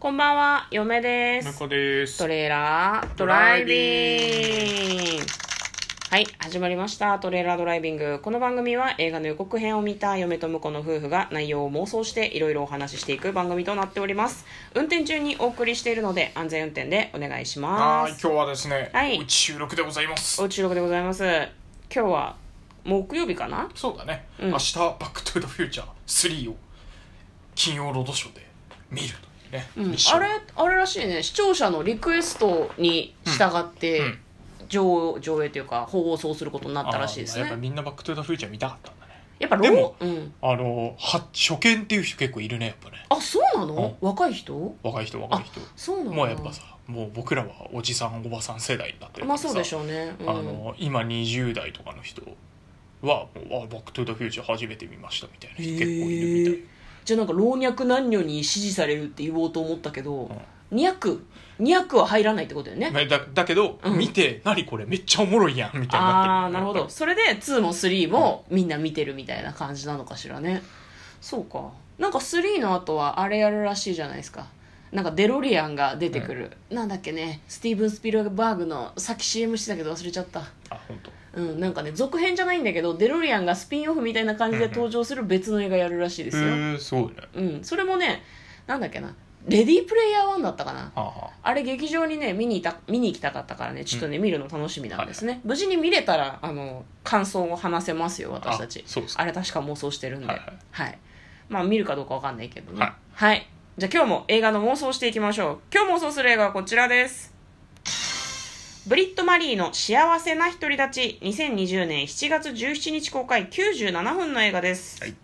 こんばんは、嫁です。ですトレーラードライビング。はい、始まりました。トレーラードライビング。この番組は映画の予告編を見た嫁と婿の夫婦が内容を妄想していろいろお話ししていく番組となっております。運転中にお送りしているので安全運転でお願いします。はい今日はですね、はいおうち収録でございますおうち収録でございます。今日は木曜日かな？そうだね、うん明日「バック・トゥ・ザ・フューチャー3」を金曜ロードショーで見るとね、うん。あれあれらしいね。視聴者のリクエストに従って、うん。うん上上映というか放送することになったらしいですあーやっぱねみんなバック・トゥ・ザ・フューチャー見たかったんだね。やっぱロでもーうん、あのは初見っていう人結構いるねやっぱね。あそうなの、若い人？若い人若い人。そうなの？もうやっぱさもう僕らはおじさんおばさん世代になってるまあそうでしょ、ょうね、うん、あの今20代とかの人はもうあバック・トゥ・ザ・フューチャー初めて見ましたみたいな人結構いるみたいじゃあなんか老若男女に支持されるって言おうと思ったけど、200 200は入らないってことだよね。まあだだけど、うん。見て何これめっちゃおもろいやんみたいにな。ってるああなるほど。それで2も3もみんな見てるみたいな感じなのかしらね。そうか。なんか3の後はあれやるらしいじゃないですか。なんかデロリアンが出てくる、なんだっけね。スティーブン・スピルバーグのさっき CM してたけど忘れちゃった。あ本当。うんなんかね続編じゃないんだけどデロリアンがスピンオフみたいな感じで登場する別の映画やるらしいですよ、へえすごいね。うんそれもねなんだっけなレディープレイヤー1だったかな。はあ、はあれ劇場にね見に行った見に行きたかったからねちょっとね、見るの楽しみなんですね、無事に見れたらあの感想を話せますよ私たち。あれ確か妄想してるんで。ははい。い、まあ見るかどうかわかんないけどね。はい。はい、じゃあ今日も映画の妄想していきましょう。今日妄想する映画はこちらですブリット・マリーの幸せな独り立ち2020年7月17日公開97分の映画ですはい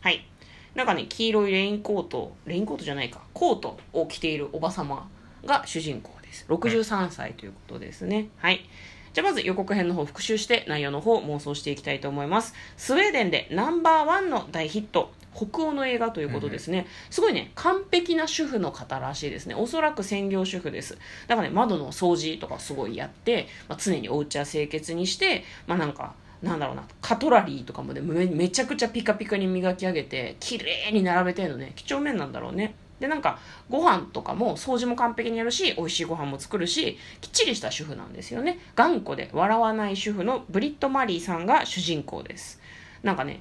はい。なんかね、黄色いレインコート、レインコートじゃないか、コートを着ているおばさまが主人公です。63歳ということですね。はい。じゃあまず予告編の方復習して内容の方妄想していきたいと思います。スウェーデンでナンバーワンの大ヒット。北欧の映画ということですね。すごいね、完璧な主婦の方らしいですね。おそらく専業主婦です。だからね、窓の掃除とかすごいやって、まあ、常にお家は清潔にして、まあなんか、なんだろうなカトラリーとかもねめめちゃくちゃピカピカに磨き上げて綺麗に並べてるのね几帳面なんだろうねでなんかご飯とかも掃除も完璧にやるし美味しいご飯も作るしきっちりした主婦なんですよね頑固で笑わない主婦のブリット・マリーさんが主人公ですなんかね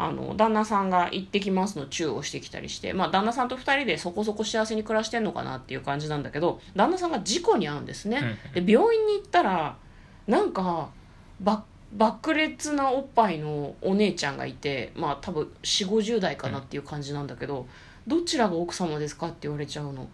あの旦那さんが行ってきますのチューをしてきたりして、まあ、旦那さんと2人でそこそこ幸せに暮らしてんのかなっていう感じなんだけど旦那さんが事故に遭うんですね、で病院に行ったらなんかば爆裂なおっぱいのお姉ちゃんがいてまあ多分4 5 0代かなっていう感じなんだけど、どちらが奥様ですかって言われちゃうの。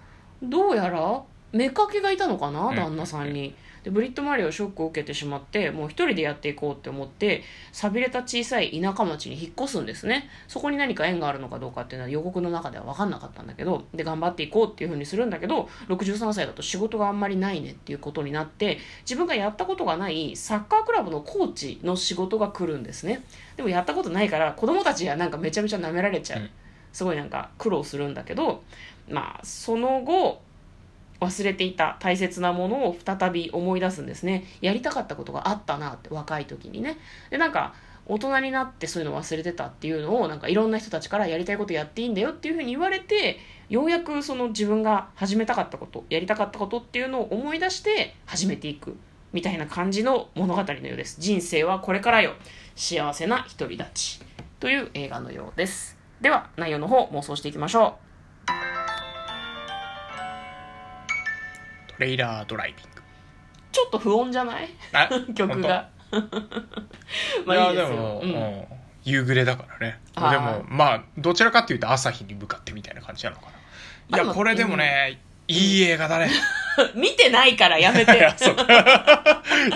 どうやら妾がいたのかなうん。旦那さんに。でブリット・マリーはショックを受けてしまってもう一人でやっていこうって思って寂れた小さい田舎町に引っ越すんですね。そこに何か縁があるのかどうかっていうのは予告の中では分かんなかったんだけどで頑張っていこうっていうふうにするんだけど63歳だと仕事があんまりないねっていうことになって自分がやったことがないサッカークラブのコーチの仕事が来るんですね。でもやったことないから子供たちはなんかめちゃめちゃ舐められちゃう、うん。すごいなんか苦労するんだけどまあその後忘れていた大切なものを再び思い出すんですね。やりたかったことがあったなって若い時にね。でなんか大人になってそういうの忘れてたっていうのをなんかいろんな人たちからやりたいことやっていいんだよっていうふうに言われてようやくその自分が始めたかったことやりたかったことっていうのを思い出して始めていくみたいな感じの物語のようです。人生はこれからよ。幸せな独り立ち。という映画のようです。では内容の方妄想していきましょトレイラードライビング。うちょっと不穏じゃない？あ 曲が。まあいいですよ。うん。うん。夕暮れだからね。でもまあどちらかっていうと朝日に向かってみたいな感じなのかな。いあやこれでもね、いい映画だね。見てないからやめいてやそう。い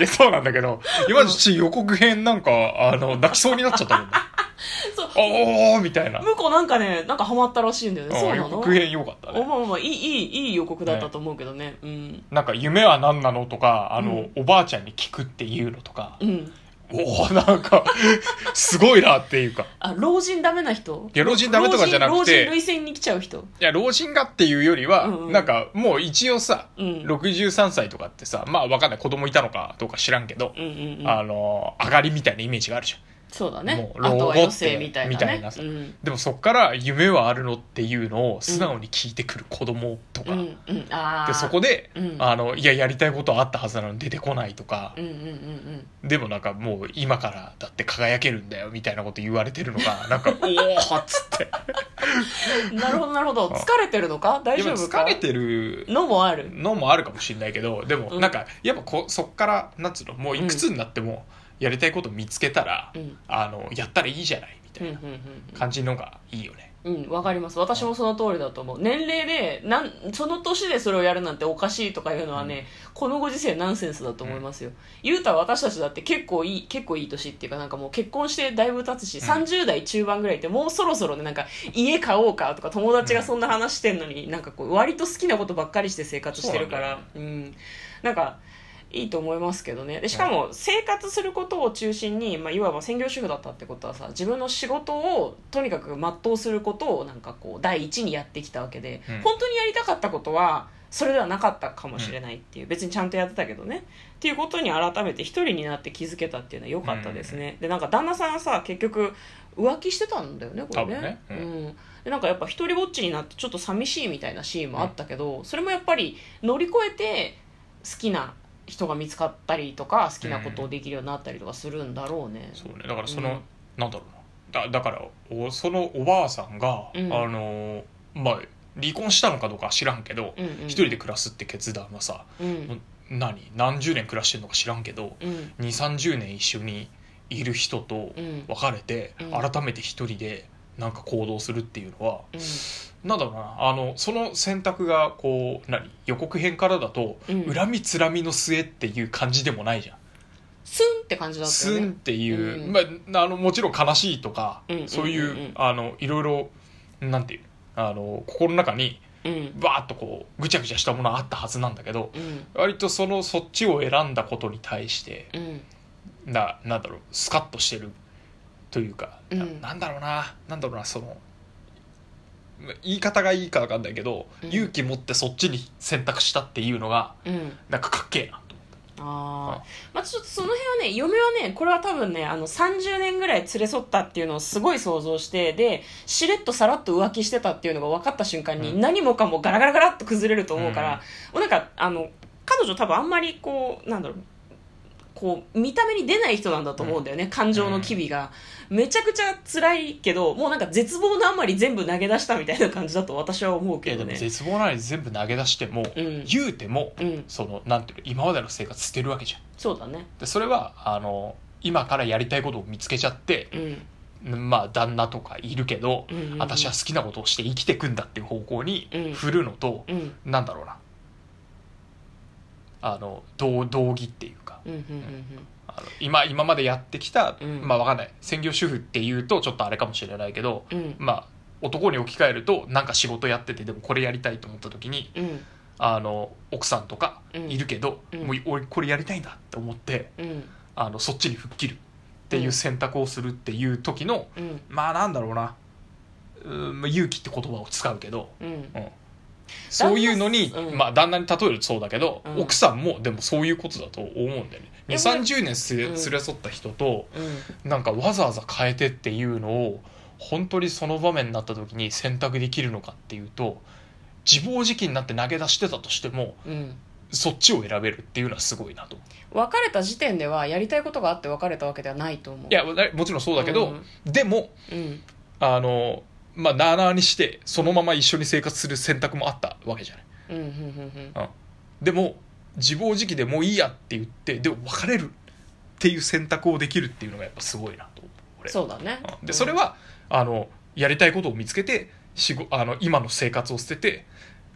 やそうなんだけど今のち予告編なんかあの泣きそうになっちゃったもんね そう。おーみたいな。向こうなんかねなんかハマったらしいんだよね。そうなの？予告編良かったね。おまあまあいいいいいい予告だったと思うけどね。うん。なんか夢は何なのとかあの、うん。おばあちゃんに聞くっていうのとか。うん。おおなんか すごいなっていうか。あ老人ダメな人？いや老人ダメとかじゃなくて。老人類線に来ちゃう人？いや老人がっていうよりは、うんうん。なんかもう一応さ、うん。63歳とかってさまあわかんない。子供いたのかどうか知らんけど、うんうんうん。あの上がりみたいなイメージがあるじそうだね。老後ってみたいなね。みたいなさ。うん。でもそっから夢はあるのっていうのを素直に聞いてくる子供とか、うん。でー。そこで、うん。あのいややりたいことはあったはずなのに出てこないとか。う、んうんうんでもなんかもう今からだって輝けるんだよみたいなこと言われてるのが なんかおおっつって。うんなるほどなるほど。疲れてるのか？大丈今夫か？疲れてるのもある。のもあるかもしれないけどでもうん。なんかやっぱこそっからなんつうのもういくつになってもやりたいこと見つけたら、うん。あのやったらいいじゃないみたいなうんうんうん感じのがいいよね。うん、わかります。私もその通りだと思う。年齢でなんその年でそれをやるなんておかしいとかいうのはね、このご時世ナンセンスだと思いますよ、言うたら私たちだって結構いい結構いい年っていうかなんかもう結婚してだいぶ経つし、ん。30代中盤ぐらいってもうそろそろねなんか家買おうかとか友達がそんな話してんのに、なんかこう割と好きなことばっかりして生活してるから。うん。なんかいいと思いますけどね。でしかも生活することを中心に、まあ、いわば専業主婦だったってことはさ自分の仕事をとにかく全うすることをなんかこう第一にやってきたわけで、うん。本当にやりたかったことはそれではなかったかもしれないっていう、別にちゃんとやってたけどね。っていうことに改めて一人になって気づけたっていうのは良かったですね、でなんか旦那さんはさ結局浮気してたんだよねこれね。ね。うん。うん。でなんかやっぱ一人ぼっちになってちょっと寂しいみたいなシーンもあったけど、それもやっぱり乗り越えて好きな人が見つかったりとか好きなことをできるようになったりとかするんだろうね、そうね。だからその、うん。なんだろうな。だだからおそのおばあさんが、うん。あのまあ離婚したのかどうかは知らんけど、うんうん。一人で暮らすって決断はさうん。何？何十年暮らしてるのか知らんけどうん。2 3 0年一緒にいる人とうん。別れて、うん。改めて一人でなんか行動するっていうのは、うん。なんだろうなあのその選択がこう何？予告編からだと、うん。恨みつらみの末っていう感じでもないじゃん。スンって感じだったよね。スンっていう、うん。まあ、あのもちろん悲しいとか、うん。そういう、あのいろいろなんていうあの心の中にうん。バーッとこうぐちゃぐちゃしたものはあったはずなんだけどうん。割とそのそっちを選んだことに対してうん。ななんだろうスカッとしてるというか、なうん。なんだろうななんだろうなその言い方がいいか分かんないけど、うん。勇気持ってそっちに選択したっていうのがうん。なんかかっけえなとあー。まあちょっとその辺はね嫁はねこれは多分ねあの30年ぐらい連れ添ったっていうのをすごい想像してでしれっとさらっと浮気してたっていうのが分かった瞬間に、うん。何もかもガラガラガラっと崩れると思うから、うん。もうなんかあの彼女多分あんまりこうなんだろうこう見た目に出ない人なんだと思うんだよね、感情の機微が、めちゃくちゃ辛いけどもうなんか絶望のあまり全部投げ出したみたいな感じだと私は思うけどね。絶望なり全部投げ出しても、うん。言うても、うん。そのなんていうの今までの生活捨てるわけじゃん。そうだね。でそれはあの今からやりたいことを見つけちゃってうん。まあ旦那とかいるけど、うんうんうん。私は好きなことをして生きてくんだっていう方向にうん。振るのと、うん。なんだろうなあの同道義っていうか。うんうんうんあの今今までやってきた、うん。まあわかんない。専業主婦っていうとちょっとあれかもしれないけど、うん。うんまあ男に置き換えるとなんか仕事やっててでもこれやりたいと思った時にうん。あの奥さんとかいるけど、うん。もう俺これやりたいんだって思ってうん。あのそっちに吹っ切るっていう選択をするっていう時の、うん。まあなんだろうな。うんまあ勇気って言葉を使うけど、うん。うんそういうのに、うん。まあ旦那に例えるとそうだけど、うん。奥さんもでもそういうことだと思うんだよね。2いやこれ3 0年すれうん。連れ添った人とうん。なんかわざわざ変えてっていうのを本当にその場面になった時に選択できるのかっていうと自暴自棄になって投げ出してたとしてもうん。そっちを選べるっていうのはすごいなと。別れた時点ではやりたいことがあって別れたわけではないと思う。いやもちろんそうだけど、でもうん。あのまあなあなあにしてそのまま一緒に生活する選択もあったわけじゃない。うんうんうん。でも自暴自棄でもういいやって言ってでも別れるっていう選択をできるっていうのがやっぱすごいなと思う。そうだね。うん。でそれはあのやりたいことを見つけて仕事あの今の生活を捨てて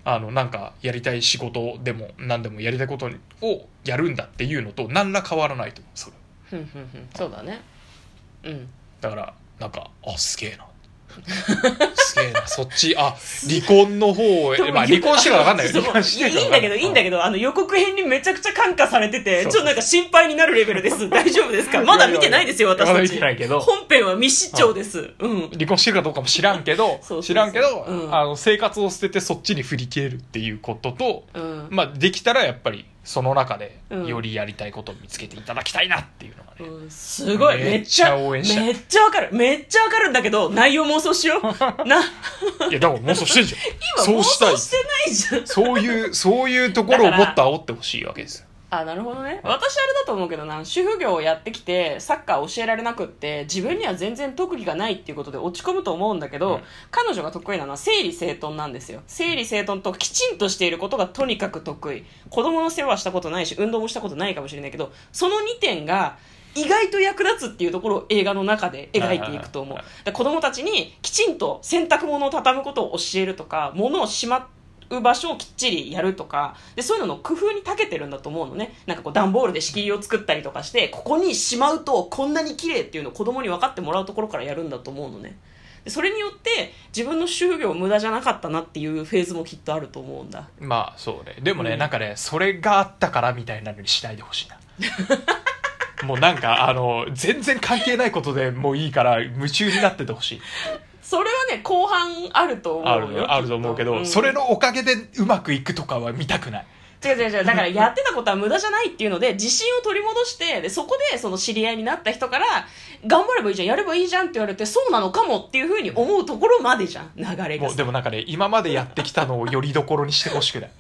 あのなんかやりたい仕事でも何でもやりたいことをやるんだっていうのと何ら変わらないと思うそれ。そうだね。うん。だからなんかあすげえなすげえなそっち。あ離婚の方へまあ離婚してから分かんないよ。離婚してい。いんだけどいいんだけどあの予告編にめちゃくちゃ感化されててちょっとなんか心配になるレベルです。大丈夫ですか？まだ見てないですよ私まだ見たちてないけど。本編は未視聴です。うん。離婚してるかどうかも知らんけど 知らんけど、うん。あの生活を捨ててそっちに振り切れるっていうことと、うん。まあ、できたらやっぱりその中でうん。よりやりたいことを見つけていただきたいなっていうのがね、うん。すごい、めめっちゃ応援したい。めっちゃわかる。めっちゃわかるんだけど、内容妄想しよう。な、いやだから妄想してんじゃん。今妄そうしたい。想してないじゃん。そういうそういうところをもっと煽ってほしいわけですよあ、なるほどね。私あれだと思うけどな、主婦業をやってきて、サッカー教えられなくって、自分には全然特技がないっていうことで落ち込むと思うんだけど、うん彼女が得意なのは整理整頓なんですよ。整理整頓ときちんとしていることがとにかく得意。子供の世話したことないし、運動もしたことないかもしれないけど、その2点が、意外と役立つっていうところを映画の中で描いていくと思う。子供たちにきちんと洗濯物を畳むことを教えるとか、物をしまう場所をきっちりやるとか、で、そういうのの工夫に長けてるんだと思うのね。なんかこう段ボールで仕切りを作ったりとかして、ここにしまうとこんなに綺麗っていうのを子供に分かってもらうところからやるんだと思うのね。でそれによって自分の主婦業無駄じゃなかったなっていうフェーズもきっとあると思うんだ。まあそうねでもね、うんなんかねそれがあったからみたいなのにしないでほしいな もうなんかあの全然関係ないことでもういいから夢中になっててほしいそれはね、後半あると思あうよ。るあると思うけど、それのおかげでうまくいくとかは見たくない違う違う違う。だからやってたことは無駄じゃないっていうので、自信を取り戻して、で、そこでその知り合いになった人から、頑張ればいいじゃん、やればいいじゃんって言われて、そうなのかもっていうふうに思うところまでじゃん、流れがもう。でもなんかね今までやってきたのをよりどころにしてほしくない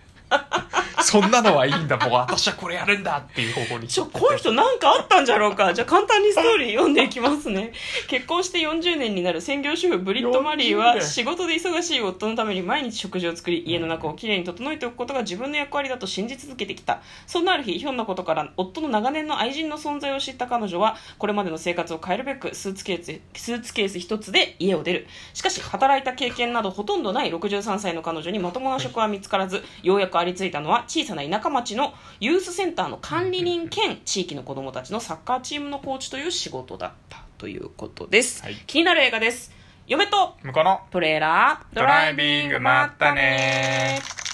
そんなのはいいんだもう 私はこれやるんだっていう方向にちょ、この人なんかあったんじゃろうか。じゃあ簡単にストーリー読んでいきますね。結婚して40年になる専業主婦ブリット・マリー40は年仕事で忙しい夫のために毎日食事を作り、家の中をきれいに整えておくことが自分の役割だと信じ続けてきた。そんなある日、ひょんなことから夫の長年の愛人の存在を知った彼女は、これまでの生活を変えるべくスーツケース、スーツケース一つで家を出る。しかし、働いた経験などほとんどない63歳の彼女にまともな職は見つからず、ようやくありついたのは小さな田舎町のユースセンターの管理人兼地域の子供たちのサッカーチームのコーチという仕事だったということです。はい気になる映画です。嫁と向こうのトレーラードドライビングまったね